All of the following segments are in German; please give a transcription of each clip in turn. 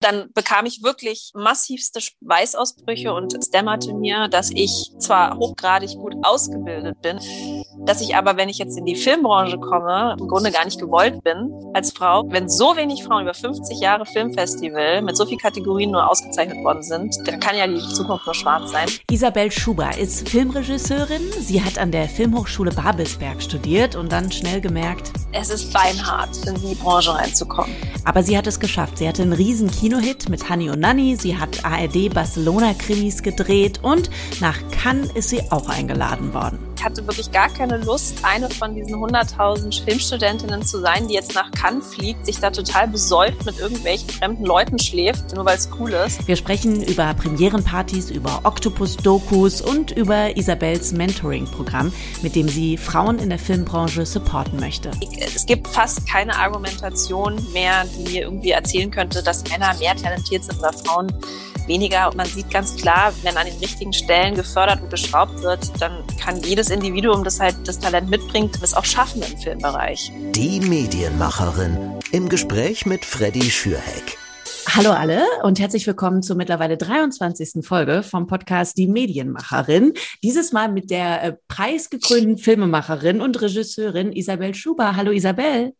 Dann bekam ich wirklich massivste Weißausbrüche und es dämmerte mir, dass ich zwar hochgradig gut ausgebildet bin, dass ich aber, wenn ich jetzt in die Filmbranche komme, im Grunde gar nicht gewollt bin als Frau. Wenn so wenig Frauen über 50 Jahre Filmfestival mit so vielen Kategorien nur ausgezeichnet worden sind, dann kann ja die Zukunft nur schwarz sein. Isabel Schuber ist Filmregisseurin. Sie hat an der Filmhochschule Babelsberg studiert und dann schnell gemerkt, es ist beinhart, in die Branche reinzukommen. Aber sie hat es geschafft. Sie hatte einen riesen Kinohit mit Honey und Nanny. Sie hat ARD Barcelona Krimis gedreht und nach Cannes ist sie auch eingeladen worden. Ich hatte wirklich gar keine Lust, eine von diesen 100.000 Filmstudentinnen zu sein, die jetzt nach Cannes fliegt, sich da total besäuft mit irgendwelchen fremden Leuten schläft, nur weil es cool ist. Wir sprechen über Premierenpartys, über Octopus-Dokus und über Isabels Mentoring-Programm, mit dem sie Frauen in der Filmbranche supporten möchte. Es gibt fast keine Argumentation mehr, die mir irgendwie erzählen könnte, dass Männer mehr talentiert sind oder Frauen weniger. Und man sieht ganz klar, wenn an den richtigen Stellen gefördert und geschraubt wird, dann kann jedes Individuum, das halt das Talent mitbringt, es auch schaffen im Filmbereich. Die Medienmacherin im Gespräch mit Freddy Schürheck. Hallo alle und herzlich willkommen zur mittlerweile 23. Folge vom Podcast Die Medienmacherin. Dieses Mal mit der äh, preisgekrönten Filmemacherin und Regisseurin Isabel Schuber. Hallo Isabel.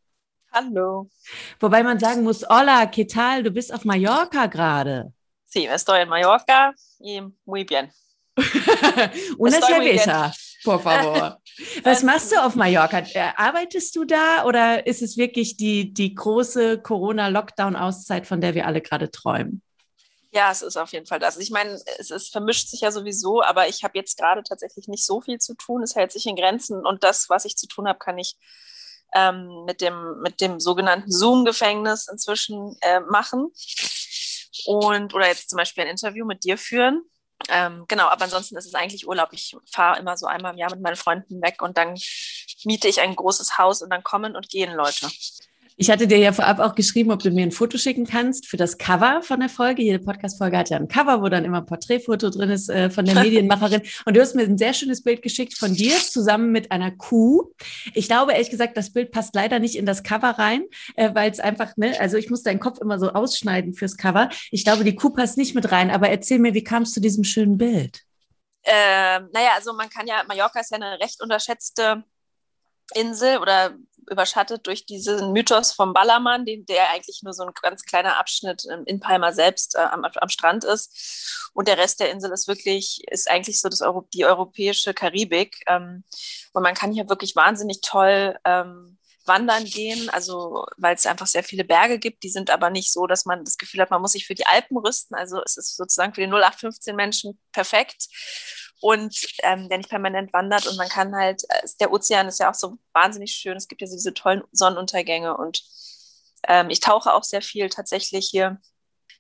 Hallo. Wobei man sagen muss, hola, ¿qué tal? Du bist auf Mallorca gerade. Sí, estoy en Mallorca y muy bien. Una cerveza, por favor. Was machst du auf Mallorca? Äh, arbeitest du da oder ist es wirklich die, die große Corona-Lockdown-Auszeit, von der wir alle gerade träumen? Ja, es ist auf jeden Fall das. Ich meine, es ist, vermischt sich ja sowieso, aber ich habe jetzt gerade tatsächlich nicht so viel zu tun. Es hält sich in Grenzen und das, was ich zu tun habe, kann ich ähm, mit, dem, mit dem sogenannten Zoom-Gefängnis inzwischen äh, machen und oder jetzt zum Beispiel ein Interview mit dir führen. Ähm, genau, aber ansonsten ist es eigentlich Urlaub. Ich fahre immer so einmal im Jahr mit meinen Freunden weg und dann miete ich ein großes Haus und dann kommen und gehen Leute. Ich hatte dir ja vorab auch geschrieben, ob du mir ein Foto schicken kannst für das Cover von der Folge. Jede Podcast-Folge hat ja ein Cover, wo dann immer ein Porträtfoto drin ist äh, von der Medienmacherin. Und du hast mir ein sehr schönes Bild geschickt von dir zusammen mit einer Kuh. Ich glaube, ehrlich gesagt, das Bild passt leider nicht in das Cover rein, äh, weil es einfach, ne, also ich muss deinen Kopf immer so ausschneiden fürs Cover. Ich glaube, die Kuh passt nicht mit rein. Aber erzähl mir, wie kamst du zu diesem schönen Bild? Ähm, naja, also man kann ja, Mallorca ist ja eine recht unterschätzte Insel oder überschattet durch diesen Mythos vom Ballermann, den, der eigentlich nur so ein ganz kleiner Abschnitt in Palma selbst äh, am, am, Strand ist. Und der Rest der Insel ist wirklich, ist eigentlich so das Euro, die europäische Karibik. Ähm, und man kann hier wirklich wahnsinnig toll ähm, wandern gehen, also weil es einfach sehr viele Berge gibt. Die sind aber nicht so, dass man das Gefühl hat, man muss sich für die Alpen rüsten. Also es ist sozusagen für die 0815 Menschen perfekt und ähm, der nicht permanent wandert und man kann halt, äh, der Ozean ist ja auch so wahnsinnig schön, es gibt ja diese tollen Sonnenuntergänge und ähm, ich tauche auch sehr viel tatsächlich hier.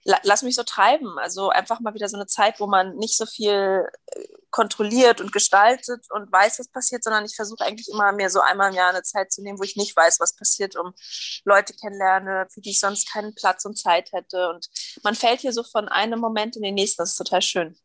lass mich so treiben, also einfach mal wieder so eine Zeit, wo man nicht so viel äh, kontrolliert und gestaltet und weiß, was passiert, sondern ich versuche eigentlich immer mehr so einmal im Jahr eine Zeit zu nehmen, wo ich nicht weiß, was passiert, um Leute kennenlerne, für die ich sonst keinen Platz und Zeit hätte. Und man fällt hier so von einem Moment in den nächsten. Das ist total schön.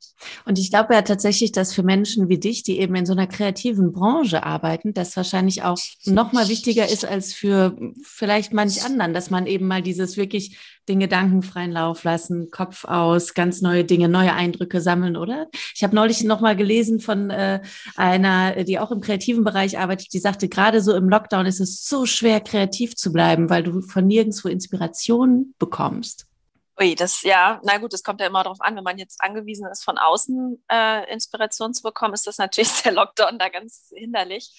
Und ich glaube ja tatsächlich, dass für Menschen wie dich, die eben in so einer kreativen Branche arbeiten, das wahrscheinlich auch noch mal wichtiger ist als für vielleicht manch anderen, dass man eben mal dieses wirklich den Gedanken freien Lauf lassen, Kopf aus, ganz neue Dinge, neue Eindrücke sammeln, oder? Ich habe neulich noch mal gelesen von äh, einer, die auch im kreativen Bereich arbeitet, die sagte, gerade so im Lockdown ist es so schwer, kreativ zu bleiben, weil du von nirgendwo Inspiration bekommst. Ui, das ja, na gut, das kommt ja immer darauf an, wenn man jetzt angewiesen ist, von außen äh, Inspiration zu bekommen, ist das natürlich der Lockdown da ganz hinderlich.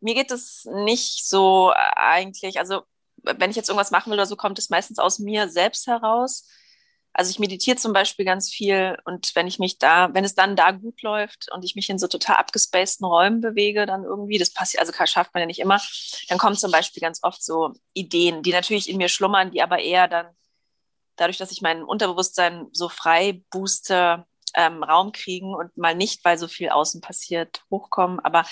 Mir geht es nicht so äh, eigentlich, also wenn ich jetzt irgendwas machen will oder so, kommt es meistens aus mir selbst heraus. Also ich meditiere zum Beispiel ganz viel und wenn ich mich da, wenn es dann da gut läuft und ich mich in so total abgespaceden Räumen bewege, dann irgendwie, das passiert, also schafft man ja nicht immer, dann kommen zum Beispiel ganz oft so Ideen, die natürlich in mir schlummern, die aber eher dann dadurch, dass ich mein Unterbewusstsein so frei booste, ähm, Raum kriegen und mal nicht, weil so viel außen passiert, hochkommen, aber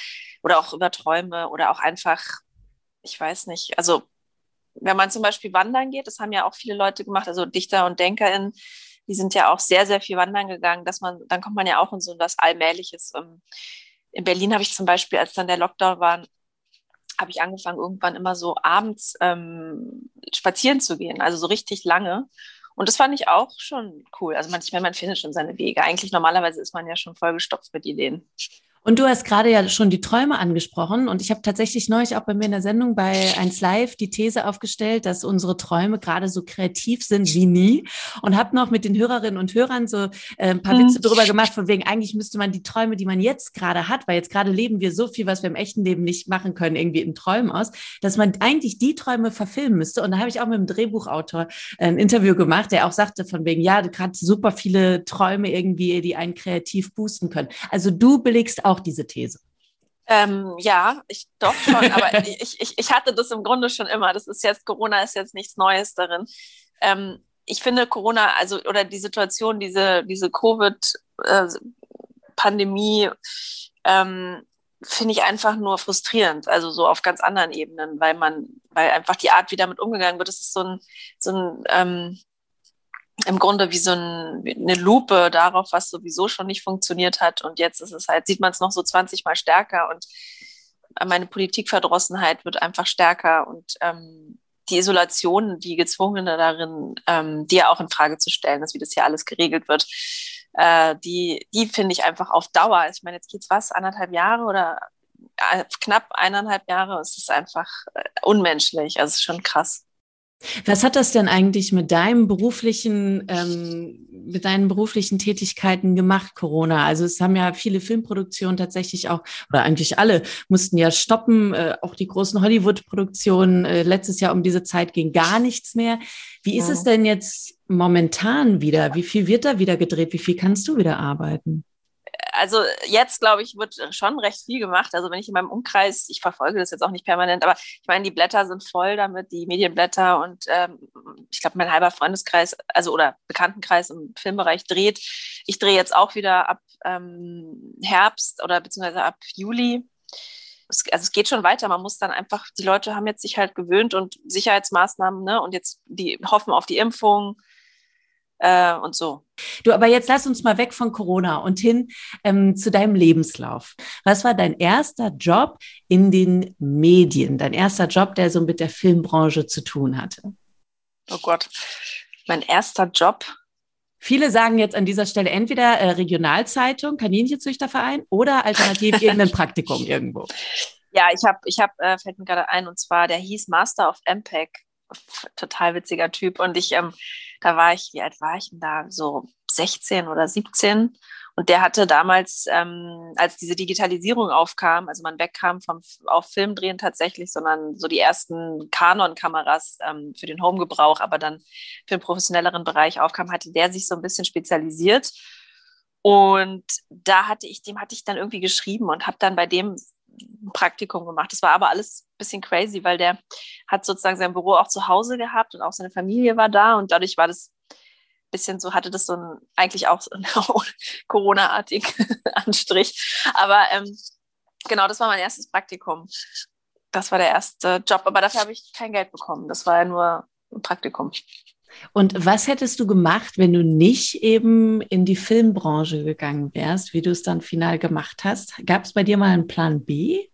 oder auch über Träume oder auch einfach, ich weiß nicht, also wenn man zum Beispiel wandern geht, das haben ja auch viele Leute gemacht, also Dichter und DenkerInnen, die sind ja auch sehr, sehr viel wandern gegangen, dass man, dann kommt man ja auch in so was Allmähliches. Ähm, in Berlin habe ich zum Beispiel, als dann der Lockdown war, habe ich angefangen, irgendwann immer so abends ähm, spazieren zu gehen, also so richtig lange Und das fand ich auch schon cool. Also manchmal, man findet schon seine Wege. Eigentlich normalerweise ist man ja schon vollgestopft mit Ideen. Und du hast gerade ja schon die Träume angesprochen. Und ich habe tatsächlich neulich auch bei mir in der Sendung bei 1 Live die These aufgestellt, dass unsere Träume gerade so kreativ sind wie nie. Und habe noch mit den Hörerinnen und Hörern so äh, ein paar mhm. Witze darüber gemacht, von wegen eigentlich müsste man die Träume, die man jetzt gerade hat, weil jetzt gerade leben wir so viel, was wir im echten Leben nicht machen können, irgendwie in Träumen aus, dass man eigentlich die Träume verfilmen müsste. Und da habe ich auch mit dem Drehbuchautor ein Interview gemacht, der auch sagte von wegen, ja, gerade super viele Träume irgendwie, die einen kreativ boosten können. Also du belegst auch auch diese These? Ähm, ja, ich doch schon, aber ich, ich, ich hatte das im Grunde schon immer. Das ist jetzt, Corona ist jetzt nichts Neues darin. Ähm, ich finde Corona, also oder die Situation, diese, diese Covid-Pandemie, äh, ähm, finde ich einfach nur frustrierend, also so auf ganz anderen Ebenen, weil man, weil einfach die Art, wie damit umgegangen wird, das ist so ein, so ein ähm, im Grunde wie so ein, eine Lupe darauf, was sowieso schon nicht funktioniert hat. Und jetzt ist es halt, sieht man es noch so 20 Mal stärker und meine Politikverdrossenheit wird einfach stärker und ähm, die Isolation, die gezwungene darin, ähm, die auch in Frage zu stellen ist, wie das hier alles geregelt wird, äh, die, die finde ich einfach auf Dauer. Ich meine, jetzt geht es was, anderthalb Jahre oder äh, knapp eineinhalb Jahre, es ist einfach äh, unmenschlich. Also es ist schon krass. Was hat das denn eigentlich mit deinem beruflichen, ähm, mit deinen beruflichen Tätigkeiten gemacht, Corona? Also es haben ja viele Filmproduktionen tatsächlich auch, oder eigentlich alle, mussten ja stoppen. Äh, auch die großen Hollywood-Produktionen. Äh, letztes Jahr um diese Zeit ging gar nichts mehr. Wie ist ja. es denn jetzt momentan wieder? Wie viel wird da wieder gedreht? Wie viel kannst du wieder arbeiten? Also jetzt, glaube ich, wird schon recht viel gemacht. Also wenn ich in meinem Umkreis, ich verfolge das jetzt auch nicht permanent, aber ich meine, die Blätter sind voll damit, die Medienblätter und ähm, ich glaube, mein halber Freundeskreis, also oder Bekanntenkreis im Filmbereich dreht. Ich drehe jetzt auch wieder ab ähm, Herbst oder beziehungsweise ab Juli. Es, also es geht schon weiter. Man muss dann einfach, die Leute haben jetzt sich halt gewöhnt und Sicherheitsmaßnahmen, ne? Und jetzt die hoffen auf die Impfung äh, und so. Du, aber jetzt lass uns mal weg von Corona und hin ähm, zu deinem Lebenslauf. Was war dein erster Job in den Medien? Dein erster Job, der so mit der Filmbranche zu tun hatte? Oh Gott, mein erster Job. Viele sagen jetzt an dieser Stelle entweder äh, Regionalzeitung, Kaninchenzüchterverein oder alternativ irgendein Praktikum irgendwo. Ja, ich habe, ich habe, äh, fällt mir gerade ein, und zwar, der hieß Master of MPEG. Total witziger Typ. Und ich ähm, da war ich, wie alt war ich denn da? So 16 oder 17. Und der hatte damals, ähm, als diese Digitalisierung aufkam, also man wegkam vom auf Filmdrehen tatsächlich, sondern so die ersten Canon-Kameras ähm, für den Homegebrauch, aber dann für den professionelleren Bereich aufkam, hatte der sich so ein bisschen spezialisiert. Und da hatte ich, dem hatte ich dann irgendwie geschrieben und habe dann bei dem ein Praktikum gemacht. Das war aber alles ein bisschen crazy, weil der hat sozusagen sein Büro auch zu Hause gehabt und auch seine Familie war da und dadurch war das ein bisschen so, hatte das so ein, eigentlich auch so Corona-artigen Anstrich. Aber ähm, genau, das war mein erstes Praktikum. Das war der erste Job, aber dafür habe ich kein Geld bekommen. Das war ja nur ein Praktikum. Und was hättest du gemacht, wenn du nicht eben in die Filmbranche gegangen wärst, wie du es dann final gemacht hast? Gab es bei dir mal einen Plan B?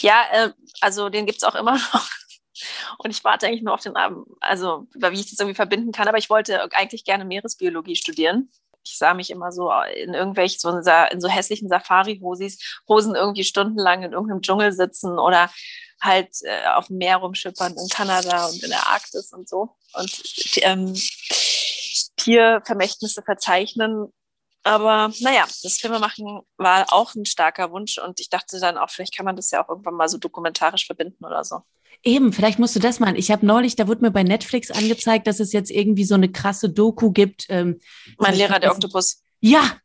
Ja, äh, also den gibt es auch immer noch. Und ich warte eigentlich nur auf den Abend, also wie ich das irgendwie verbinden kann. Aber ich wollte eigentlich gerne Meeresbiologie studieren. Ich sah mich immer so in irgendwelchen, so in so hässlichen Safari-Hosen irgendwie stundenlang in irgendeinem Dschungel sitzen oder halt äh, auf dem Meer rumschippern in Kanada und in der Arktis und so und ähm, Tiervermächtnisse verzeichnen. Aber naja, das Filmemachen war auch ein starker Wunsch und ich dachte dann auch, vielleicht kann man das ja auch irgendwann mal so dokumentarisch verbinden oder so. Eben, vielleicht musst du das machen. Ich habe neulich, da wurde mir bei Netflix angezeigt, dass es jetzt irgendwie so eine krasse Doku gibt. Ähm, mein Lehrer, der Oktopus. Ja.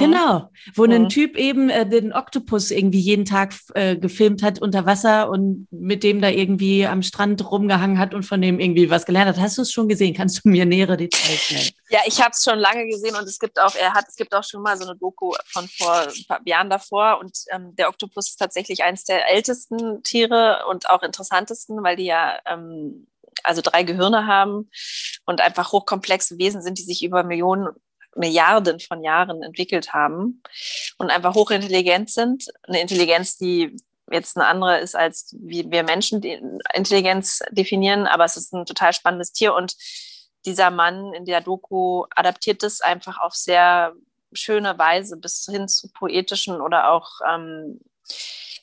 Genau, wo mhm. ein Typ eben äh, den Oktopus irgendwie jeden Tag äh, gefilmt hat unter Wasser und mit dem da irgendwie am Strand rumgehangen hat und von dem irgendwie was gelernt hat. Hast du es schon gesehen? Kannst du mir nähere Details nennen? Ja, ich habe es schon lange gesehen und es gibt auch, er hat, es gibt auch schon mal so eine Doku von vor ein paar Jahren davor und ähm, der Oktopus ist tatsächlich eines der ältesten Tiere und auch interessantesten, weil die ja ähm, also drei Gehirne haben und einfach hochkomplexe Wesen sind, die sich über Millionen Milliarden von Jahren entwickelt haben und einfach hochintelligent sind. Eine Intelligenz, die jetzt eine andere ist, als wie wir Menschen die Intelligenz definieren, aber es ist ein total spannendes Tier und dieser Mann in der Doku adaptiert es einfach auf sehr schöne Weise bis hin zu poetischen oder auch ähm,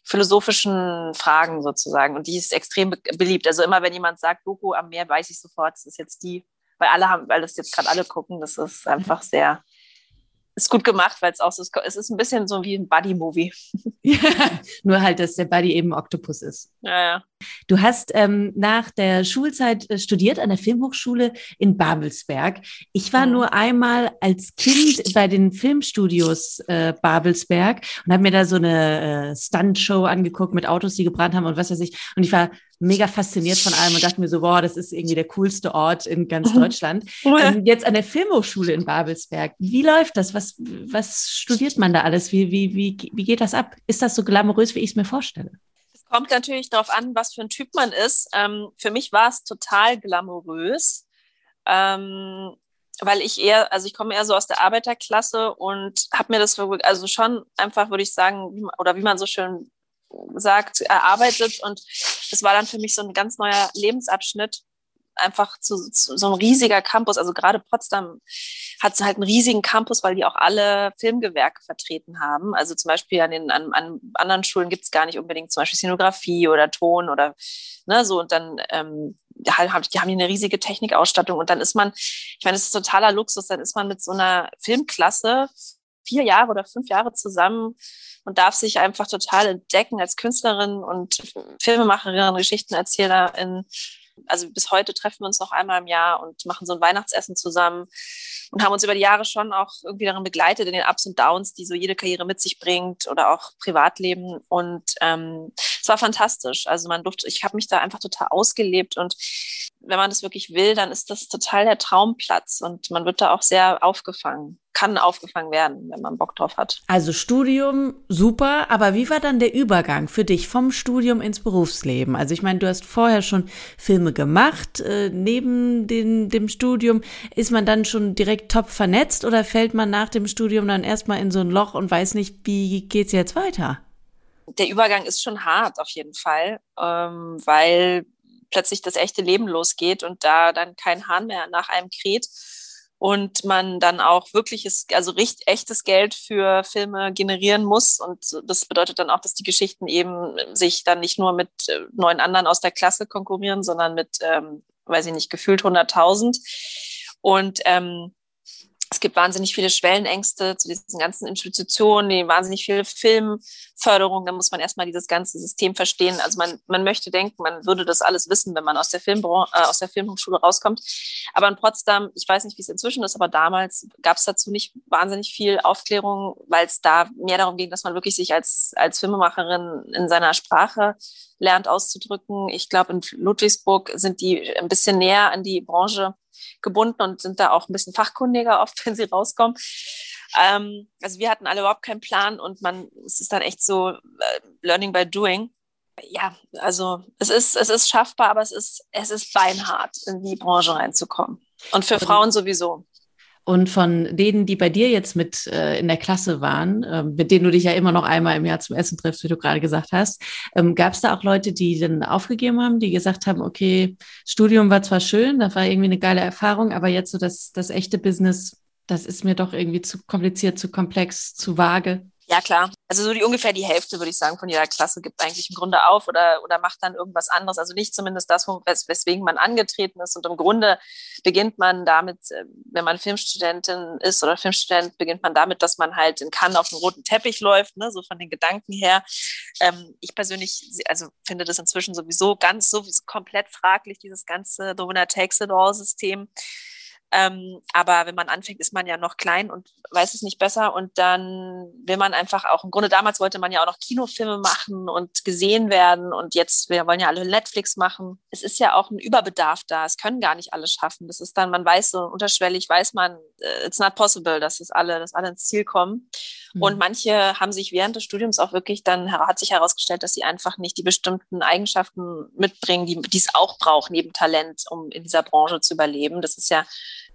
philosophischen Fragen sozusagen. Und die ist extrem beliebt. Also immer, wenn jemand sagt Doku am Meer, weiß ich sofort, es ist jetzt die, weil alle haben, weil das jetzt gerade alle gucken. Das ist einfach sehr ist gut gemacht, weil es auch so ist. Es ist ein bisschen so wie ein Buddy-Movie. Ja, nur halt, dass der Buddy eben Oktopus ist. Ja, ja. Du hast ähm, nach der Schulzeit äh, studiert an der Filmhochschule in Babelsberg. Ich war mhm. nur einmal als Kind bei den Filmstudios äh, Babelsberg und habe mir da so eine äh, Stunt-Show angeguckt mit Autos, die gebrannt haben und was weiß ich. Und ich war mega fasziniert von allem und dachte mir so, boah, das ist irgendwie der coolste Ort in ganz mhm. Deutschland. ähm, jetzt an der Filmhochschule in Babelsberg. Wie läuft das? Was, was studiert man da alles? Wie, wie, wie, wie geht das ab? Ist das so glamourös, wie ich es mir vorstelle? Es kommt natürlich darauf an, was für ein Typ man ist. Ähm, für mich war es total glamourös. Ähm, weil ich eher, also ich komme eher so aus der Arbeiterklasse und habe mir das also schon einfach, würde ich sagen, oder wie man so schön sagt, erarbeitet. Und das war dann für mich so ein ganz neuer Lebensabschnitt. Einfach zu, zu so ein riesiger Campus. Also gerade Potsdam hat halt einen riesigen Campus, weil die auch alle Filmgewerke vertreten haben. Also zum Beispiel an den an, an anderen Schulen gibt es gar nicht unbedingt zum Beispiel Szenografie oder Ton oder ne, so. Und dann ähm, die haben eine riesige Technikausstattung und dann ist man, ich meine, das ist totaler Luxus, dann ist man mit so einer Filmklasse vier Jahre oder fünf Jahre zusammen und darf sich einfach total entdecken als Künstlerin und Filmemacherin, Geschichtenerzählerin. Also bis heute treffen wir uns noch einmal im Jahr und machen so ein Weihnachtsessen zusammen und haben uns über die Jahre schon auch irgendwie darin begleitet in den Ups und Downs, die so jede Karriere mit sich bringt oder auch Privatleben. Und ähm, es war fantastisch. Also man durfte, ich habe mich da einfach total ausgelebt und wenn man das wirklich will, dann ist das total der Traumplatz und man wird da auch sehr aufgefangen kann aufgefangen werden, wenn man Bock drauf hat. Also Studium super, aber wie war dann der Übergang für dich vom Studium ins Berufsleben? Also ich meine, du hast vorher schon Filme gemacht, äh, neben den, dem Studium. Ist man dann schon direkt top vernetzt oder fällt man nach dem Studium dann erstmal in so ein Loch und weiß nicht, wie geht's jetzt weiter? Der Übergang ist schon hart auf jeden Fall, ähm, weil plötzlich das echte Leben losgeht und da dann kein Hahn mehr nach einem kräht und man dann auch wirkliches, also richtig echtes Geld für Filme generieren muss. Und das bedeutet dann auch, dass die Geschichten eben sich dann nicht nur mit äh, neun anderen aus der Klasse konkurrieren, sondern mit, ähm, weiß ich nicht, gefühlt 100.000. Und ähm, es gibt wahnsinnig viele Schwellenängste zu diesen ganzen Institutionen, die wahnsinnig viele Filmförderung. Da muss man erstmal dieses ganze System verstehen. Also man, man möchte denken, man würde das alles wissen, wenn man aus der, Filmbranche, äh, aus der Filmhochschule rauskommt. Aber in Potsdam, ich weiß nicht, wie es inzwischen ist, aber damals gab es dazu nicht wahnsinnig viel Aufklärung, weil es da mehr darum ging, dass man wirklich sich als, als Filmemacherin in seiner Sprache lernt auszudrücken. Ich glaube, in Ludwigsburg sind die ein bisschen näher an die Branche gebunden und sind da auch ein bisschen fachkundiger oft, wenn sie rauskommen. Ähm, also wir hatten alle überhaupt keinen Plan und man, es ist dann echt so äh, Learning by Doing. Ja, also es ist, es ist schaffbar, aber es ist, es ist beinhart, in die Branche reinzukommen. Und für Frauen sowieso. Und von denen, die bei dir jetzt mit äh, in der Klasse waren, äh, mit denen du dich ja immer noch einmal im Jahr zum Essen triffst, wie du gerade gesagt hast, ähm, gab es da auch Leute, die dann aufgegeben haben, die gesagt haben, okay, Studium war zwar schön, das war irgendwie eine geile Erfahrung, aber jetzt so das, das echte Business, das ist mir doch irgendwie zu kompliziert, zu komplex, zu vage. Ja, klar. Also so die ungefähr die Hälfte, würde ich sagen, von jeder Klasse gibt eigentlich im Grunde auf oder, oder macht dann irgendwas anderes. Also nicht zumindest das, wes weswegen man angetreten ist. Und im Grunde beginnt man damit, äh, wenn man Filmstudentin ist oder Filmstudent, beginnt man damit, dass man halt in Cannes auf dem roten Teppich läuft, ne, so von den Gedanken her. Ähm, ich persönlich, also finde das inzwischen sowieso ganz, so komplett fraglich, dieses ganze The Winner Ähm, aber wenn man anfängt, ist man ja noch klein und weiß es nicht besser. Und dann will man einfach auch, im Grunde damals wollte man ja auch noch Kinofilme machen und gesehen werden. Und jetzt, wir wollen ja alle Netflix machen. Es ist ja auch ein Überbedarf da. Es können gar nicht alle schaffen. Das ist dann, man weiß so unterschwellig, weiß man, äh, it's not possible, dass es alle, dass alle ins Ziel kommen. Mhm. Und manche haben sich während des Studiums auch wirklich dann, hat sich herausgestellt, dass sie einfach nicht die bestimmten Eigenschaften mitbringen, die, die es auch braucht, neben Talent, um in dieser Branche zu überleben. Das ist ja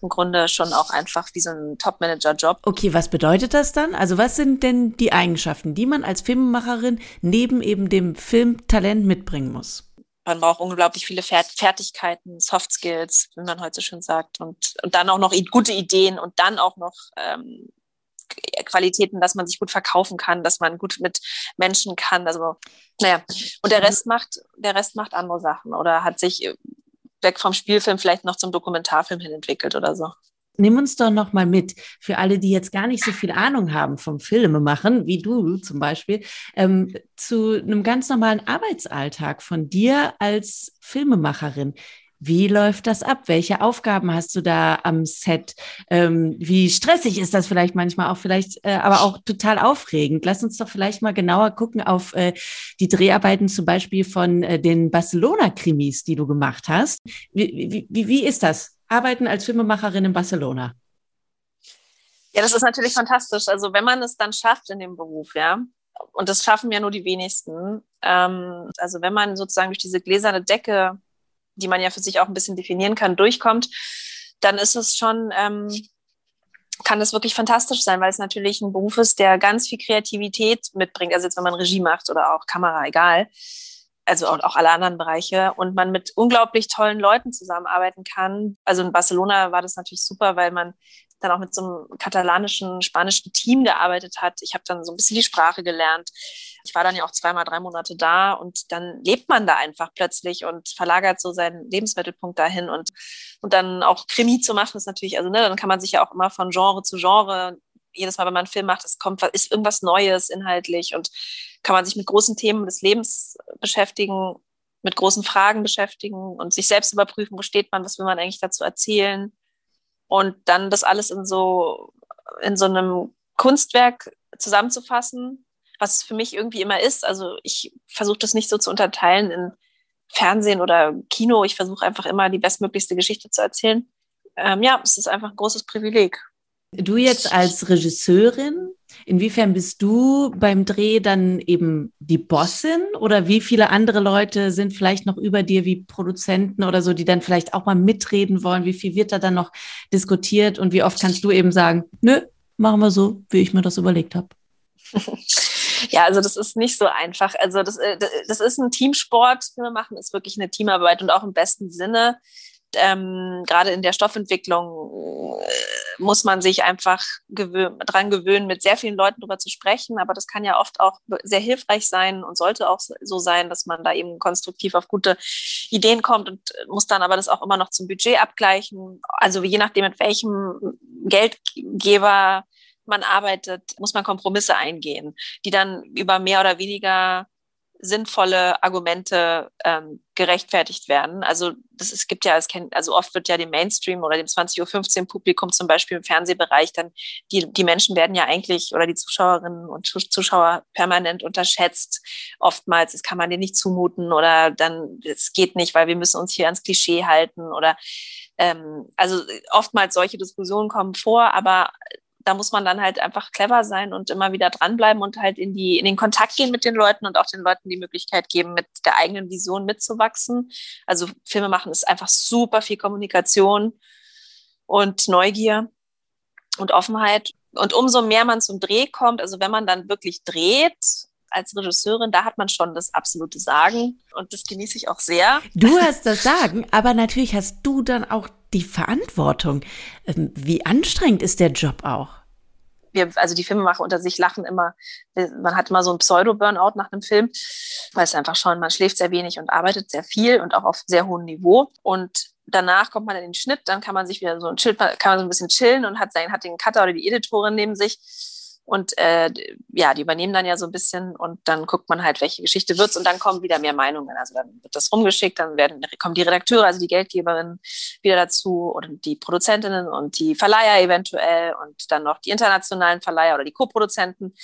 im Grunde schon auch einfach wie so ein Top-Manager-Job. Okay, was bedeutet das dann? Also was sind denn die Eigenschaften, die man als Filmemacherin neben eben dem Filmtalent mitbringen muss? man braucht unglaublich viele Fertigkeiten, Soft Skills, wie man heute schon sagt, und, und dann auch noch gute Ideen und dann auch noch ähm, Qualitäten, dass man sich gut verkaufen kann, dass man gut mit Menschen kann. Also, naja, und der Rest macht, der Rest macht andere Sachen oder hat sich weg vom Spielfilm vielleicht noch zum Dokumentarfilm hin entwickelt oder so. Nimm uns doch noch mal mit für alle, die jetzt gar nicht so viel Ahnung haben vom Filmemachen, wie du zum Beispiel, ähm, zu einem ganz normalen Arbeitsalltag von dir als Filmemacherin. Wie läuft das ab? Welche Aufgaben hast du da am Set? Ähm, wie stressig ist das vielleicht manchmal auch, vielleicht äh, aber auch total aufregend? Lass uns doch vielleicht mal genauer gucken auf äh, die Dreharbeiten zum Beispiel von äh, den Barcelona-Krimis, die du gemacht hast. Wie, wie, wie ist das? Arbeiten als Filmemacherin in Barcelona? Ja, das ist natürlich fantastisch. Also wenn man es dann schafft in dem Beruf, ja, und das schaffen ja nur die wenigsten. Ähm, also wenn man sozusagen durch diese gläserne Decke die man ja für sich auch ein bisschen definieren kann, durchkommt, dann ist es schon, ähm, kann das wirklich fantastisch sein, weil es natürlich ein Beruf ist, der ganz viel Kreativität mitbringt. Also jetzt, wenn man Regie macht oder auch Kamera, egal. Also auch, auch alle anderen Bereiche und man mit unglaublich tollen Leuten zusammenarbeiten kann. Also in Barcelona war das natürlich super, weil man dann auch mit so einem katalanischen, spanischen Team gearbeitet hat. Ich habe dann so ein bisschen die Sprache gelernt. Ich war dann ja auch zweimal drei Monate da und dann lebt man da einfach plötzlich und verlagert so seinen Lebensmittelpunkt dahin und, und dann auch Krimi zu machen ist natürlich, also ne, dann kann man sich ja auch immer von Genre zu Genre jedes Mal, wenn man einen Film macht, es kommt, ist irgendwas Neues inhaltlich und kann man sich mit großen Themen des Lebens beschäftigen, mit großen Fragen beschäftigen und sich selbst überprüfen, wo steht man, was will man eigentlich dazu erzählen und dann das alles in so, in so einem Kunstwerk zusammenzufassen, was für mich irgendwie immer ist. Also ich versuche das nicht so zu unterteilen in Fernsehen oder Kino. Ich versuche einfach immer die bestmöglichste Geschichte zu erzählen. Ähm, ja, es ist einfach ein großes Privileg. Du jetzt als Regisseurin, inwiefern bist du beim Dreh dann eben die Bossin oder wie viele andere Leute sind vielleicht noch über dir wie Produzenten oder so, die dann vielleicht auch mal mitreden wollen? Wie viel wird da dann noch diskutiert und wie oft kannst du eben sagen, nö, machen wir so, wie ich mir das überlegt habe? Ja, also das ist nicht so einfach. Also das, äh, das ist ein Teamsport. Wir machen ist wirklich eine Teamarbeit und auch im besten Sinne ähm, gerade in der Stoffentwicklung äh, muss man sich einfach gewö dran gewöhnen, mit sehr vielen Leuten darüber zu sprechen. Aber das kann ja oft auch sehr hilfreich sein und sollte auch so sein, dass man da eben konstruktiv auf gute Ideen kommt und muss dann aber das auch immer noch zum Budget abgleichen. Also je nachdem, mit welchem Geldgeber man arbeitet, muss man Kompromisse eingehen, die dann über mehr oder weniger sinnvolle Argumente ähm, gerechtfertigt werden. Also das, es gibt ja, es kennt, also oft wird ja dem Mainstream oder dem 20.15 Uhr Publikum zum Beispiel im Fernsehbereich dann, die, die Menschen werden ja eigentlich oder die Zuschauerinnen und Zuschauer permanent unterschätzt. Oftmals, das kann man dir nicht zumuten oder dann, es geht nicht, weil wir müssen uns hier ans Klischee halten oder ähm, also oftmals solche Diskussionen kommen vor, aber da muss man dann halt einfach clever sein und immer wieder dranbleiben und halt in, die, in den Kontakt gehen mit den Leuten und auch den Leuten die Möglichkeit geben, mit der eigenen Vision mitzuwachsen. Also Filme machen ist einfach super viel Kommunikation und Neugier und Offenheit. Und umso mehr man zum Dreh kommt, also wenn man dann wirklich dreht, als Regisseurin, da hat man schon das absolute Sagen und das genieße ich auch sehr. Du hast das Sagen, aber natürlich hast du dann auch die Verantwortung. Ähm, wie anstrengend ist der Job auch? Wir, also die Filmemacher unter sich lachen immer. Man hat immer so einen Pseudo-Burnout nach einem Film, weil es einfach schon, man schläft sehr wenig und arbeitet sehr viel und auch auf sehr hohem Niveau. Und danach kommt man in den Schnitt, dann kann man sich wieder so ein, chill, kann man so ein bisschen chillen und hat, sein, hat den Cutter oder die Editorin neben sich und äh, ja, die übernehmen dann ja so ein bisschen und dann guckt man halt, welche Geschichte wird's und dann kommen wieder mehr Meinungen. Also dann wird das rumgeschickt, dann werden, kommen die Redakteure, also die Geldgeberinnen wieder dazu und die Produzentinnen und die Verleiher eventuell und dann noch die internationalen Verleiher oder die Co-Produzenten.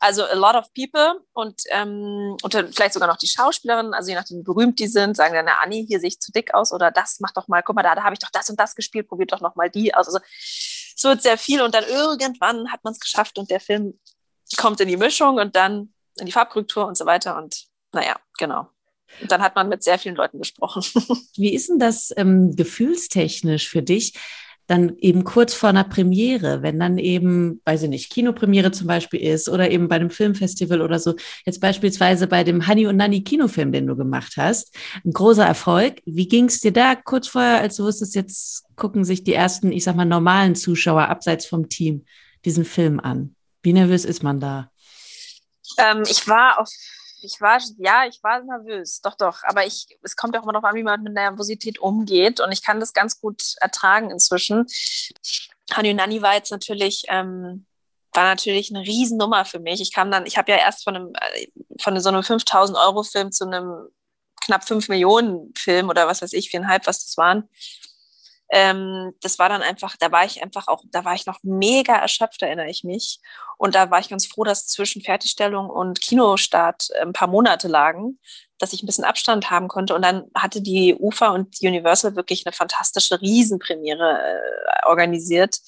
Also a lot of people und, ähm, und vielleicht sogar noch die Schauspielerinnen, also je nachdem, wie berühmt die sind, sagen dann, na Anni, hier sehe ich zu dick aus oder das, mach doch mal, guck mal da, da habe ich doch das und das gespielt, probiert doch noch mal die aus. Also es wird sehr viel und dann irgendwann hat man es geschafft und der Film kommt in die Mischung und dann in die Farbkorrektur und so weiter. Und naja, genau. Und dann hat man mit sehr vielen Leuten gesprochen. Wie ist denn das ähm, gefühlstechnisch für dich? Dann eben kurz vor einer Premiere, wenn dann eben, weiß ich nicht, Kinopremiere zum Beispiel ist oder eben bei einem Filmfestival oder so, jetzt beispielsweise bei dem Honey und Nanny Kinofilm, den du gemacht hast, ein großer Erfolg. Wie ging es dir da kurz vorher, als du wusstest, jetzt gucken sich die ersten, ich sag mal, normalen Zuschauer abseits vom Team diesen Film an? Wie nervös ist man da? Ähm, ich war auf ich war, ja, ich war nervös, doch, doch. Aber ich, es kommt auch immer darauf an, wie man mit Nervosität umgeht. Und ich kann das ganz gut ertragen inzwischen. Hanyu war jetzt natürlich, ähm, war natürlich eine Riesennummer für mich. Ich kam dann, ich habe ja erst von einem, äh, von so einem 5000 Euro Film zu einem knapp 5 Millionen Film oder was weiß ich, viereinhalb, was das waren, ähm, das war dann einfach, da war ich einfach auch, da war ich noch mega erschöpft, erinnere ich mich. Und da war ich ganz froh, dass zwischen Fertigstellung und Kinostart äh, ein paar Monate lagen, dass ich ein bisschen Abstand haben konnte. Und dann hatte die UFA und Universal wirklich eine fantastische Riesenpremiere äh, organisiert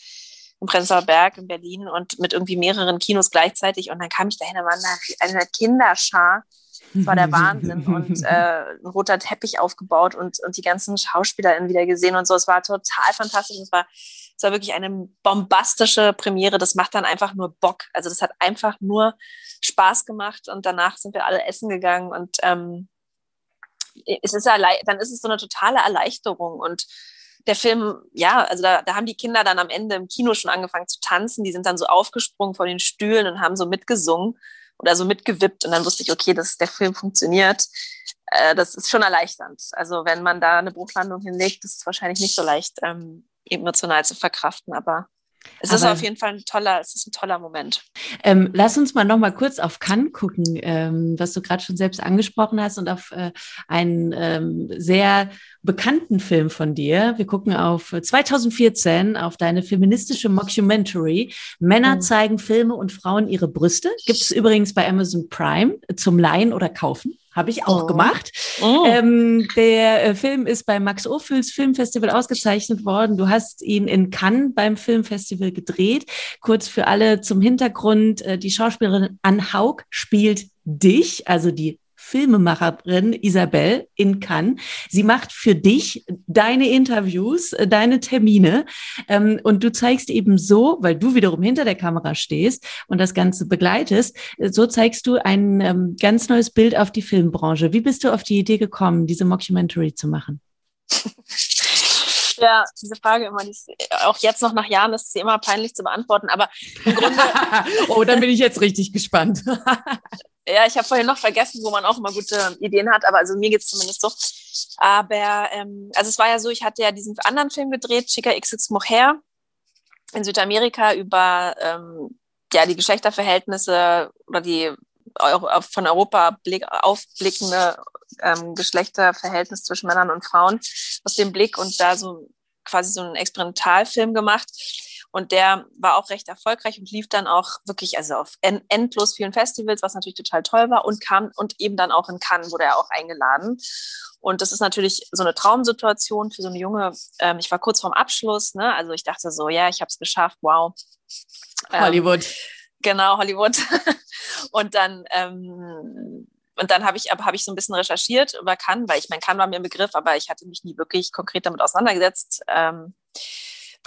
im Prenzlauer Berg in Berlin und mit irgendwie mehreren Kinos gleichzeitig. Und dann kam ich dahin, da war eine, eine Kinderschar das war der Wahnsinn. und äh, ein roter Teppich aufgebaut und, und die ganzen SchauspielerInnen wieder gesehen und so. Es war total fantastisch. Es war, es war wirklich eine bombastische Premiere. Das macht dann einfach nur Bock. Also das hat einfach nur Spaß gemacht und danach sind wir alle essen gegangen und ähm, es ist dann ist es so eine totale Erleichterung und der Film, ja, also da, da haben die Kinder dann am Ende im Kino schon angefangen zu tanzen. Die sind dann so aufgesprungen von den Stühlen und haben so mitgesungen oder so mitgewippt und dann wusste ich, okay, dass der Film funktioniert. Äh, das ist schon erleichternd. Also wenn man da eine Bruchlandung hinlegt, ist es wahrscheinlich nicht so leicht ähm, emotional zu verkraften, aber es ist auf jeden Fall ein toller, es ist ein toller Moment. Ähm, lass uns mal noch mal kurz auf Cannes gucken, ähm, was du gerade schon selbst angesprochen hast und auf äh, einen ähm, sehr bekannten Film von dir. Wir gucken auf 2014 auf deine feministische Mockumentary. Männer mhm. zeigen Filme und Frauen ihre Brüste. Gibt es übrigens bei Amazon Prime zum Leihen oder kaufen. Habe ich auch oh. gemacht. Oh. Ähm, der äh, Film ist bei Max Ophüls Filmfestival ausgezeichnet worden. Du hast ihn in Cannes beim Filmfestival gedreht. Kurz für alle zum Hintergrund. Äh, die Schauspielerin Anne Haug spielt dich, also die Filmemacherin Isabel in Cannes. Sie macht für dich deine Interviews, äh, deine Termine ähm, und du zeigst eben so, weil du wiederum hinter der Kamera stehst und das Ganze begleitest, äh, so zeigst du ein ähm, ganz neues Bild auf die Filmbranche. Wie bist du auf die Idee gekommen, diese Mockumentary zu machen? Ja, diese Frage immer, die ist, auch jetzt noch nach Jahren ist sie immer peinlich zu beantworten, aber im Grunde. oh, dann bin ich jetzt richtig gespannt. Ja, ich habe vorhin noch vergessen, wo man auch immer gute Ideen hat, aber also mir geht es zumindest so. Aber ähm, also es war ja so, ich hatte ja diesen anderen Film gedreht, Chica XX Mujer in Südamerika über ähm, ja, die Geschlechterverhältnisse oder die von Europa blick, aufblickende ähm, Geschlechterverhältnis zwischen Männern und Frauen aus dem Blick und da so quasi so einen Experimentalfilm gemacht. Und der war auch recht erfolgreich und lief dann auch wirklich also auf endlos vielen Festivals, was natürlich total toll war und kam und eben dann auch in Cannes wurde er auch eingeladen. Und das ist natürlich so eine Traumsituation für so eine junge, ähm, ich war kurz vorm Abschluss, ne? also ich dachte so, ja, ich habe es geschafft, wow. Ähm, Hollywood. Genau, Hollywood. und dann ähm, und dann habe ich, aber habe ich so ein bisschen recherchiert über Cannes, weil ich mein Cannes war mir ein Begriff, aber ich hatte mich nie wirklich konkret damit auseinandergesetzt. Ähm,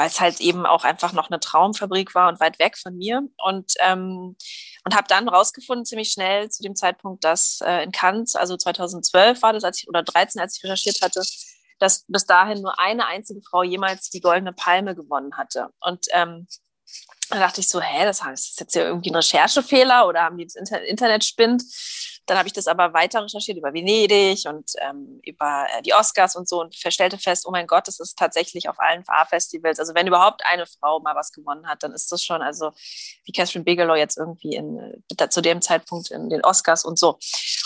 weil es halt eben auch einfach noch eine Traumfabrik war und weit weg von mir. Und, ähm, und habe dann rausgefunden, ziemlich schnell zu dem Zeitpunkt, dass äh, in Cannes, also 2012 war das, als ich, oder 13, als ich recherchiert hatte, dass bis dahin nur eine einzige Frau jemals die Goldene Palme gewonnen hatte. Und ähm, da dachte ich so, hä, das ist jetzt ja irgendwie ein Recherchefehler oder haben die das Internet spinnt? Dann habe ich das aber weiter recherchiert über Venedig und ähm, über äh, die Oscars und so und verstellte fest, oh mein Gott, das ist tatsächlich auf allen A-Festivals. Also wenn überhaupt eine Frau mal was gewonnen hat, dann ist das schon, also wie Catherine Bigelow jetzt irgendwie in, zu dem Zeitpunkt in den Oscars und so.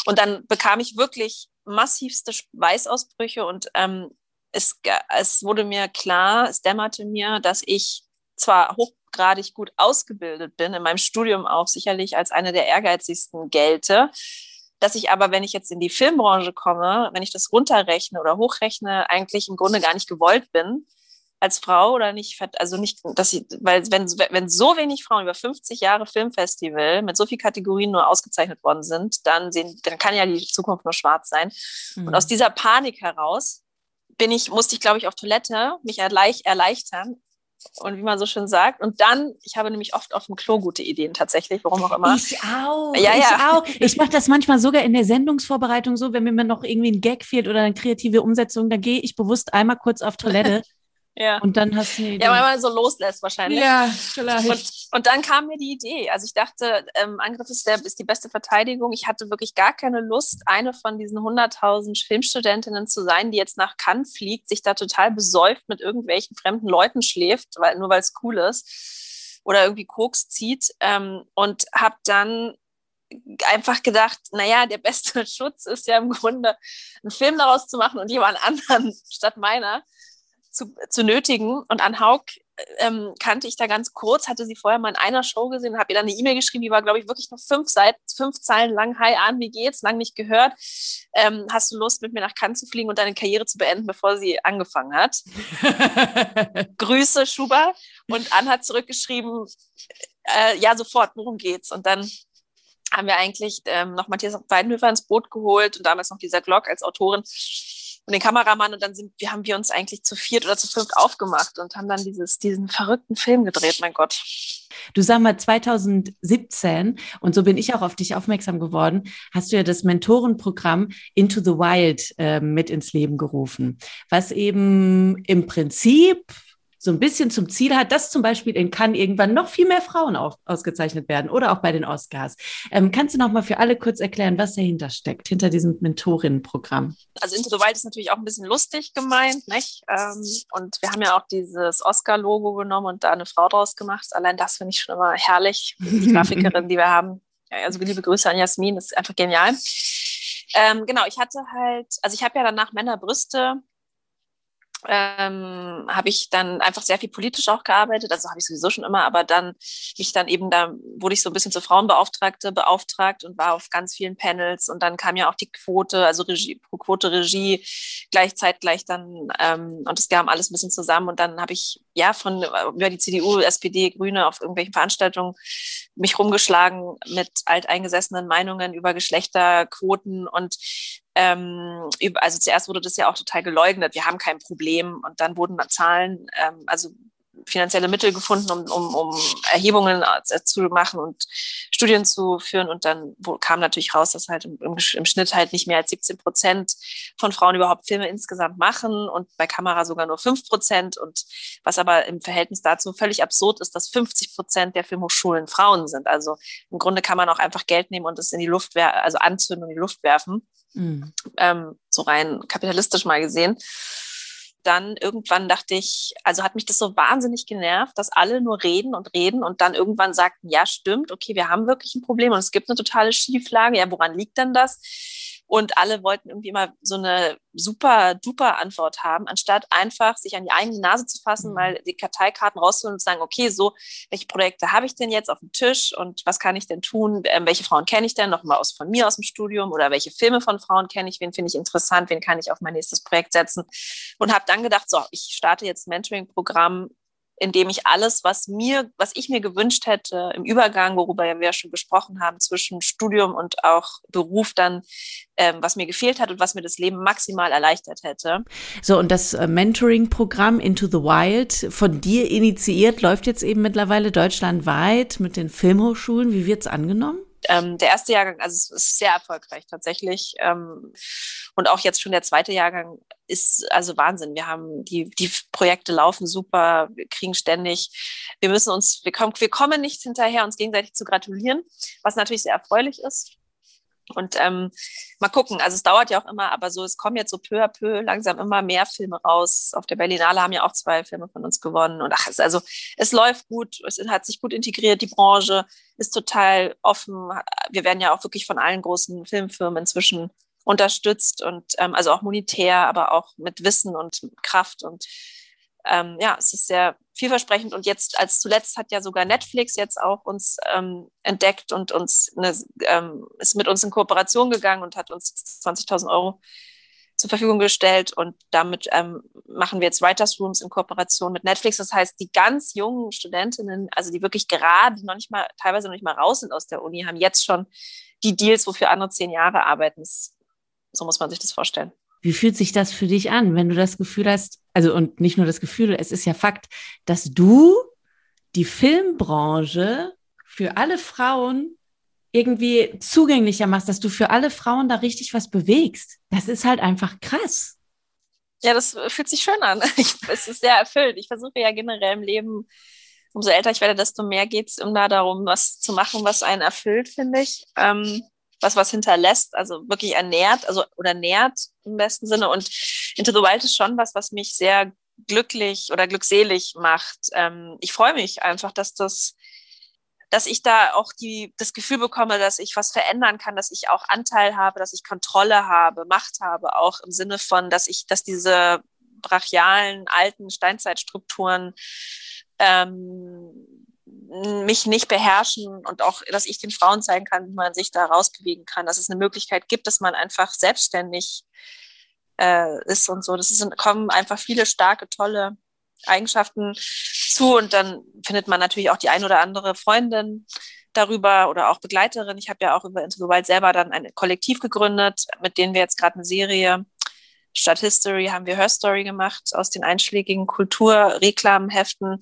Und dann bekam ich wirklich massivste Weißausbrüche und ähm, es, es wurde mir klar, es dämmerte mir, dass ich zwar hochgradig gut ausgebildet bin, in meinem Studium auch sicherlich als eine der ehrgeizigsten gelte, dass ich aber, wenn ich jetzt in die Filmbranche komme, wenn ich das runterrechne oder hochrechne, eigentlich im Grunde gar nicht gewollt bin als Frau oder nicht, also nicht, dass ich, weil wenn, wenn so wenig Frauen über 50 Jahre Filmfestival mit so vielen Kategorien nur ausgezeichnet worden sind, dann sehen, dann kann ja die Zukunft nur schwarz sein. Mhm. Und aus dieser Panik heraus bin ich, musste ich, glaube ich, auf Toilette mich erleich, erleichtern und wie man so schön sagt. Und dann, ich habe nämlich oft auf dem Klo gute Ideen tatsächlich, warum auch immer. Ich auch. Ja, ich ja. auch. Ich mache das manchmal sogar in der Sendungsvorbereitung so, wenn mir noch irgendwie ein Gag fehlt oder eine kreative Umsetzung, dann gehe ich bewusst einmal kurz auf Toilette Ja. Und dann hast du eine Idee. Ja, weil man so loslässt wahrscheinlich. Ja, vielleicht. Und, und dann kam mir die Idee. Also ich dachte, ähm, Angriff ist, der, ist die beste Verteidigung. Ich hatte wirklich gar keine Lust, eine von diesen 100.000 Filmstudentinnen zu sein, die jetzt nach Cannes fliegt, sich da total besäuft mit irgendwelchen fremden Leuten schläft, weil, nur weil es cool ist oder irgendwie Koks zieht. Ähm, und habe dann einfach gedacht, naja, der beste Schutz ist ja im Grunde, einen Film daraus zu machen und jemand anderen statt meiner zu, zu nötigen. Und an Haug ähm, kannte ich da ganz kurz, hatte sie vorher mal in einer Show gesehen, habe ihr dann eine E-Mail geschrieben, die war, glaube ich, wirklich nur fünf Seiten, fünf Zeilen lang. Hi, An, wie geht's? Lang nicht gehört. Ähm, hast du Lust, mit mir nach Cannes zu fliegen und deine Karriere zu beenden, bevor sie angefangen hat? Grüße, Schuber. Und Ann hat zurückgeschrieben, äh, ja, sofort, worum geht's? Und dann haben wir eigentlich ähm, noch Matthias Weidenhöfer ins Boot geholt und damals noch dieser Glock als Autorin und den Kameramann und dann sind wir haben wir uns eigentlich zu viert oder zu fünft aufgemacht und haben dann dieses diesen verrückten Film gedreht, mein Gott. Du sag mal 2017 und so bin ich auch auf dich aufmerksam geworden, hast du ja das Mentorenprogramm Into the Wild äh, mit ins Leben gerufen, was eben im Prinzip so ein bisschen zum Ziel hat, dass zum Beispiel in Cannes irgendwann noch viel mehr Frauen auch ausgezeichnet werden oder auch bei den Oscars. Ähm, kannst du noch mal für alle kurz erklären, was dahinter steckt, hinter diesem Mentorinnenprogramm? Also Wild ist natürlich auch ein bisschen lustig gemeint, nicht? Ähm, und wir haben ja auch dieses Oscar-Logo genommen und da eine Frau draus gemacht. Allein das finde ich schon immer herrlich. Die Grafikerin, die wir haben. Also liebe Grüße an Jasmin, das ist einfach genial. Ähm, genau, ich hatte halt, also ich habe ja danach Männerbrüste ähm, habe ich dann einfach sehr viel politisch auch gearbeitet. Also habe ich sowieso schon immer, aber dann mich dann eben da wurde ich so ein bisschen zur Frauenbeauftragte beauftragt und war auf ganz vielen Panels und dann kam ja auch die Quote, also Regie, pro Quote Regie gleichzeitig gleich dann ähm, und es kam alles ein bisschen zusammen und dann habe ich ja von über die CDU, SPD, Grüne auf irgendwelchen Veranstaltungen mich rumgeschlagen mit alteingesessenen Meinungen über Geschlechterquoten und ähm, also zuerst wurde das ja auch total geleugnet, wir haben kein Problem. Und dann wurden Zahlen, ähm, also finanzielle Mittel gefunden, um, um, um Erhebungen zu machen und Studien zu führen. Und dann kam natürlich raus, dass halt im, im, Schnitt halt nicht mehr als 17 Prozent von Frauen überhaupt Filme insgesamt machen und bei Kamera sogar nur 5 Prozent. Und was aber im Verhältnis dazu völlig absurd ist, dass 50 Prozent der Filmhochschulen Frauen sind. Also im Grunde kann man auch einfach Geld nehmen und es in die Luft, also anzünden und in die Luft werfen. Mhm. Ähm, so rein kapitalistisch mal gesehen dann irgendwann dachte ich, also hat mich das so wahnsinnig genervt, dass alle nur reden und reden und dann irgendwann sagten, ja, stimmt, okay, wir haben wirklich ein Problem und es gibt eine totale Schieflage. Ja, woran liegt denn das? Und alle wollten irgendwie immer so eine super duper Antwort haben, anstatt einfach sich an die eigene Nase zu fassen, mhm. mal die Karteikarten rauszuholen und zu sagen, okay, so, welche Projekte habe ich denn jetzt auf dem Tisch und was kann ich denn tun? Ähm, welche Frauen kenne ich denn noch mal aus von mir aus dem Studium oder welche Filme von Frauen kenne ich? Wen finde ich interessant? Wen kann ich auf mein nächstes Projekt setzen? Und habe dann gedacht, so, ich starte jetzt ein Mentoring-Programm indem ich alles, was mir, was ich mir gewünscht hätte im Übergang, worüber wir ja schon gesprochen haben, zwischen Studium und auch Beruf dann, ähm, was mir gefehlt hat und was mir das Leben maximal erleichtert hätte. So, und das äh, Mentoring-Programm Into the Wild, von dir initiiert, läuft jetzt eben mittlerweile deutschlandweit mit den Filmhochschulen. Wie wird's angenommen? Ähm, der erste Jahrgang, also es ist sehr erfolgreich tatsächlich. Ähm, und auch jetzt schon der zweite Jahrgang ist also Wahnsinn. Wir haben die, die Projekte laufen super, wir kriegen ständig, wir müssen uns, wir kommen, wir kommen nicht hinterher, uns gegenseitig zu gratulieren, was natürlich sehr erfreulich ist. Und ähm, mal gucken, also es dauert ja auch immer, aber so, es kommen jetzt so peu à peu langsam immer mehr Filme raus. Auf der Berlinale haben ja auch zwei Filme von uns gewonnen. Und ach, es, also es läuft gut, es hat sich gut integriert, die Branche ist total offen. Wir werden ja auch wirklich von allen großen Filmfirmen inzwischen unterstützt und ähm, also auch monetär, aber auch mit Wissen und Kraft und ähm, ja, es ist sehr vielversprechend. Und jetzt als zuletzt hat ja sogar Netflix jetzt auch uns ähm, entdeckt und uns eine, ähm, ist mit uns in Kooperation gegangen und hat uns 20.000 Euro zur Verfügung gestellt. Und damit ähm, machen wir jetzt Writers Rooms in Kooperation mit Netflix. Das heißt, die ganz jungen Studentinnen, also die wirklich gerade, noch nicht mal, teilweise noch nicht mal raus sind aus der Uni, haben jetzt schon die Deals, wofür andere zehn Jahre arbeiten. so muss man sich das vorstellen. Wie fühlt sich das für dich an, wenn du das Gefühl hast, also und nicht nur das Gefühl, es ist ja Fakt, dass du die Filmbranche für alle Frauen irgendwie zugänglicher machst, dass du für alle Frauen da richtig was bewegst. Das ist halt einfach krass. Ja, das fühlt sich schön an. Ich, es ist sehr erfüllt. Ich versuche ja generell im Leben, umso älter ich werde, desto mehr geht es um da darum, was zu machen, was einen erfüllt, finde ich. Ähm, was was hinterlässt, also wirklich ernährt, also oder nährt im besten Sinne. Und Into the Wild ist schon was, was mich sehr glücklich oder glückselig macht. Ähm, ich freue mich einfach, dass das dass ich da auch die, das Gefühl bekomme, dass ich was verändern kann, dass ich auch Anteil habe, dass ich Kontrolle habe, Macht habe, auch im Sinne von, dass ich, dass diese brachialen alten Steinzeitstrukturen ähm, mich nicht beherrschen und auch, dass ich den Frauen zeigen kann, wie man sich da rausbewegen kann, dass es eine Möglichkeit gibt, dass man einfach selbstständig äh, ist und so. Das ist, kommen einfach viele starke, tolle Eigenschaften zu und dann findet man natürlich auch die ein oder andere Freundin darüber oder auch Begleiterin. Ich habe ja auch über Into the Wild selber dann ein Kollektiv gegründet, mit denen wir jetzt gerade eine Serie Statt History haben wir Her Story gemacht aus den einschlägigen Kulturreklamheften.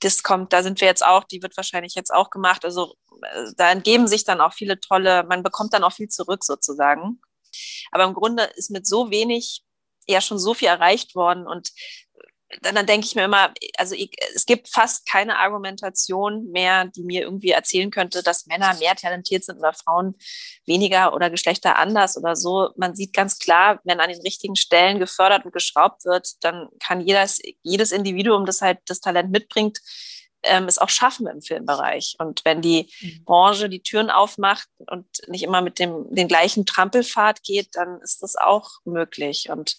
Das kommt, da sind wir jetzt auch, die wird wahrscheinlich jetzt auch gemacht. Also äh, da entgeben sich dann auch viele tolle, man bekommt dann auch viel zurück sozusagen. Aber im Grunde ist mit so wenig ja schon so viel erreicht worden und dann, dann denke ich mir immer, also ich, es gibt fast keine Argumentation mehr, die mir irgendwie erzählen könnte, dass Männer mehr talentiert sind oder Frauen weniger oder Geschlechter anders oder so. Man sieht ganz klar, wenn an den richtigen Stellen gefördert und geschraubt wird, dann kann jedes, jedes Individuum, das halt das Talent mitbringt, ähm, es auch schaffen im Filmbereich. Und wenn die mhm. Branche die Türen aufmacht und nicht immer mit dem den gleichen Trampelpfad geht, dann ist das auch möglich. Und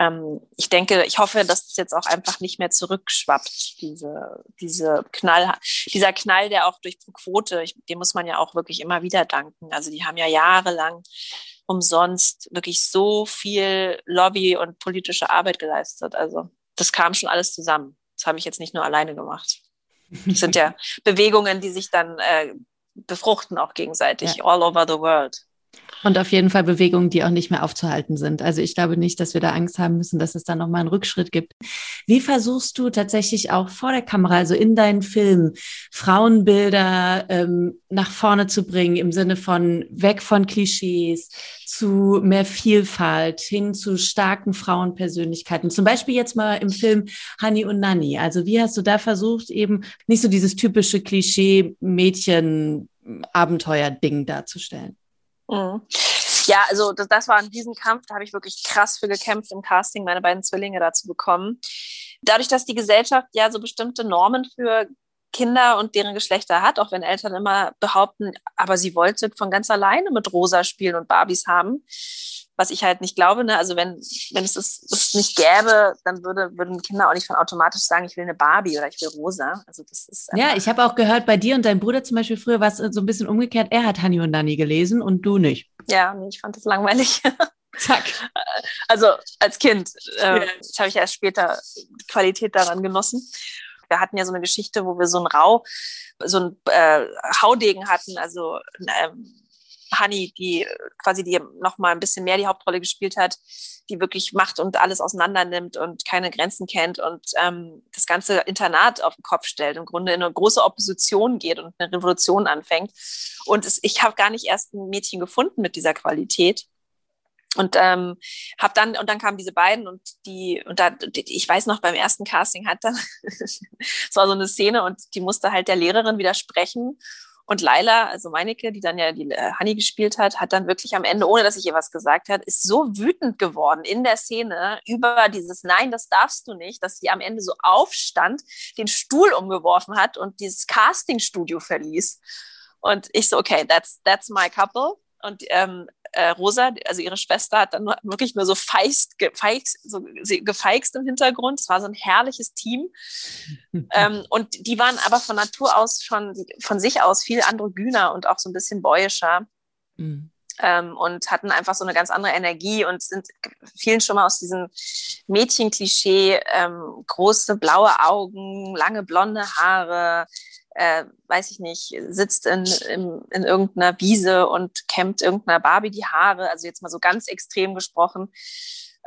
ähm, ich denke, ich hoffe, dass das jetzt auch einfach nicht mehr zurückschwappt, diese, diese Knall, dieser Knall, der auch durch Quote, ich, dem muss man ja auch wirklich immer wieder danken. Also die haben ja jahrelang umsonst wirklich so viel Lobby und politische Arbeit geleistet. Also das kam schon alles zusammen. Das habe ich jetzt nicht nur alleine gemacht. Das sind ja Bewegungen, die sich dann äh, befruchten auch gegenseitig, ja. all over the world. Und auf jeden Fall Bewegungen, die auch nicht mehr aufzuhalten sind. Also ich glaube nicht, dass wir da Angst haben müssen, dass es da nochmal einen Rückschritt gibt. Wie versuchst du tatsächlich auch vor der Kamera, also in deinen Filmen, Frauenbilder ähm, nach vorne zu bringen, im Sinne von weg von Klischees zu mehr Vielfalt, hin zu starken Frauenpersönlichkeiten. Zum Beispiel jetzt mal im Film Honey und Nanny. Also wie hast du da versucht, eben nicht so dieses typische Klischee-Mädchen-Abenteuer-Ding darzustellen? Mhm. Ja, also das, das war ein Riesenkampf, da habe ich wirklich krass für gekämpft im Casting, meine beiden Zwillinge dazu bekommen. Dadurch, dass die Gesellschaft ja so bestimmte Normen für Kinder und deren Geschlechter hat, auch wenn Eltern immer behaupten, aber sie wollte von ganz alleine mit Rosa spielen und Barbies haben, was ich halt nicht glaube. Ne? Also wenn, wenn es das, das nicht gäbe, dann würde, würden Kinder auch nicht von automatisch sagen, ich will eine Barbie oder ich will rosa. Also das ist ja, ich habe auch gehört, bei dir und deinem Bruder zum Beispiel früher war es so ein bisschen umgekehrt. Er hat Hani und Dani gelesen und du nicht. Ja, ich fand das langweilig. Zack. Also als Kind. Äh, ja. Das habe ich erst später Qualität daran genossen. Wir hatten ja so eine Geschichte, wo wir so ein Rau, so ein äh, Haudegen hatten, also ähm, Honey, die quasi die noch mal ein bisschen mehr die Hauptrolle gespielt hat, die wirklich macht und alles auseinander nimmt und keine Grenzen kennt und ähm, das ganze Internat auf den Kopf stellt, im Grunde in eine große Opposition geht und eine Revolution anfängt. Und es, ich habe gar nicht erst ein Mädchen gefunden mit dieser Qualität. Und ähm, habe dann und dann kamen diese beiden und die und da ich weiß noch beim ersten Casting hat dann es war so eine Szene und die musste halt der Lehrerin widersprechen und Laila, also Meinecke, die dann ja die äh, Honey gespielt hat, hat dann wirklich am Ende, ohne dass ich ihr was gesagt hat, ist so wütend geworden in der Szene über dieses Nein, das darfst du nicht, dass sie am Ende so aufstand, den Stuhl umgeworfen hat und dieses Castingstudio verließ. Und ich so, okay, that's, that's my couple. Und ähm, äh, Rosa, also ihre Schwester, hat dann wirklich nur so feist, gefeixt, so gefeixt im Hintergrund. Es war so ein herrliches Team. ähm, und die waren aber von Natur aus schon, von sich aus viel androgyner und auch so ein bisschen bäuischer. Mhm. ähm, und hatten einfach so eine ganz andere Energie und sind vielen schon mal aus diesem Mädchenklischee, ähm, große blaue Augen, lange blonde Haare, äh, weiß ich nicht, sitzt in, in, in irgendeiner Wiese und kämmt irgendeiner Barbie die Haare, also jetzt mal so ganz extrem gesprochen.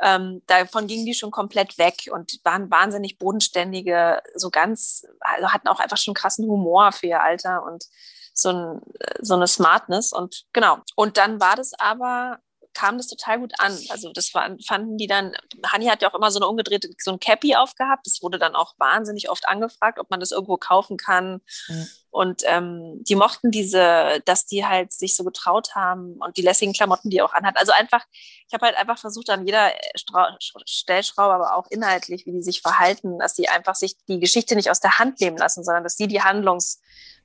Ähm, davon gingen die schon komplett weg und waren wahnsinnig bodenständige, so ganz, also hatten auch einfach schon krassen Humor für ihr Alter und so, ein, so eine Smartness. Und genau. Und dann war das aber kam das total gut an. Also das war, fanden die dann, Hani hat ja auch immer so eine umgedrehte, so ein Cappy aufgehabt. Das wurde dann auch wahnsinnig oft angefragt, ob man das irgendwo kaufen kann. Mhm. Und ähm, die mochten diese, dass die halt sich so getraut haben und die lässigen Klamotten, die er auch anhat. Also einfach, ich habe halt einfach versucht, an jeder Stra Stellschraube, aber auch inhaltlich, wie die sich verhalten, dass die einfach sich die Geschichte nicht aus der Hand nehmen lassen, sondern dass sie die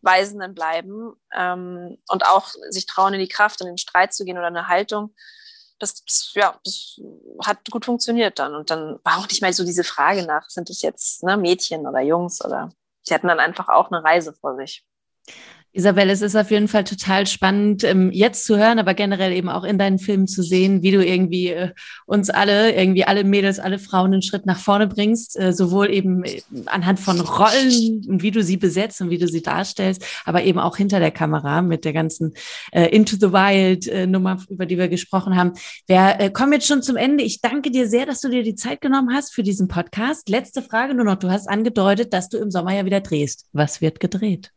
Handlungsweisenden bleiben ähm, und auch sich trauen, in die Kraft in den Streit zu gehen oder eine Haltung das, das, ja, das hat gut funktioniert dann. Und dann war auch nicht mehr so diese Frage nach, sind es jetzt ne, Mädchen oder Jungs oder sie hatten dann einfach auch eine Reise vor sich. Isabelle, es ist auf jeden Fall total spannend, ähm, jetzt zu hören, aber generell eben auch in deinen Filmen zu sehen, wie du irgendwie äh, uns alle, irgendwie alle Mädels, alle Frauen einen Schritt nach vorne bringst, äh, sowohl eben äh, anhand von Rollen und wie du sie besetzt und wie du sie darstellst, aber eben auch hinter der Kamera mit der ganzen Into the Wild Nummer, über die wir gesprochen haben. Wir kommen jetzt schon zum Ende. Ich danke dir sehr, dass du dir die Zeit genommen hast für diesen Podcast. Letzte Frage nur noch. Du hast angedeutet, dass du im Sommer ja wieder drehst. Was wird gedreht?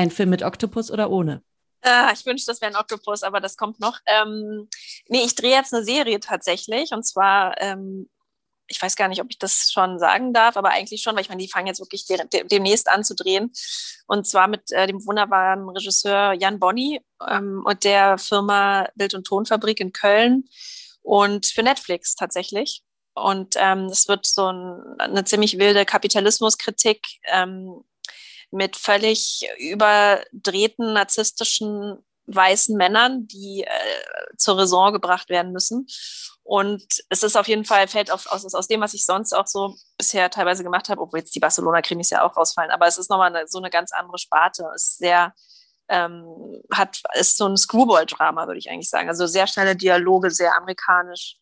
Ein Film mit Oktopus oder ohne? Äh, ich wünschte, das wäre ein Oktopus, aber das kommt noch. Ähm, nee, ich drehe jetzt eine Serie tatsächlich. Und zwar, ähm, ich weiß gar nicht, ob ich das schon sagen darf, aber eigentlich schon, weil ich meine, die fangen jetzt wirklich de de demnächst an zu drehen. Und zwar mit äh, dem wunderbaren Regisseur Jan Bonny ähm, und der Firma Bild- und Tonfabrik in Köln und für Netflix tatsächlich. Und ähm, es wird so ein, eine ziemlich wilde Kapitalismuskritik ähm, mit völlig überdrehten narzisstischen weißen Männern, die äh, zur Raison gebracht werden müssen. Und es ist auf jeden Fall, fällt auf, aus, aus dem, was ich sonst auch so bisher teilweise gemacht habe, obwohl jetzt die Barcelona-Krimis ja auch rausfallen, aber es ist nochmal eine, so eine ganz andere Sparte. Es ist sehr, ähm, hat, ist so ein Screwball-Drama, würde ich eigentlich sagen. Also sehr schnelle Dialoge, sehr amerikanisch.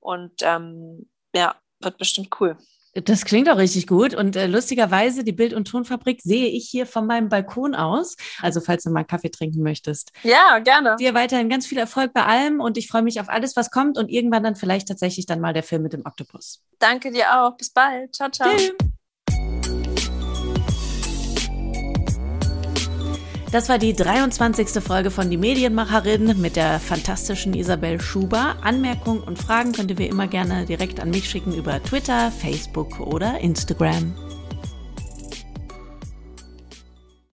Und ähm, ja, wird bestimmt cool. Das klingt auch richtig gut. Und äh, lustigerweise, die Bild- und Tonfabrik sehe ich hier von meinem Balkon aus. Also, falls du mal Kaffee trinken möchtest. Ja, gerne. Dir weiterhin ganz viel Erfolg bei allem und ich freue mich auf alles, was kommt und irgendwann dann vielleicht tatsächlich dann mal der Film mit dem Oktopus. Danke dir auch. Bis bald. Ciao, ciao. Tschüss. Das war die 23. Folge von Die Medienmacherin mit der fantastischen Isabel Schuber. Anmerkungen und Fragen könnt ihr wie immer gerne direkt an mich schicken über Twitter, Facebook oder Instagram.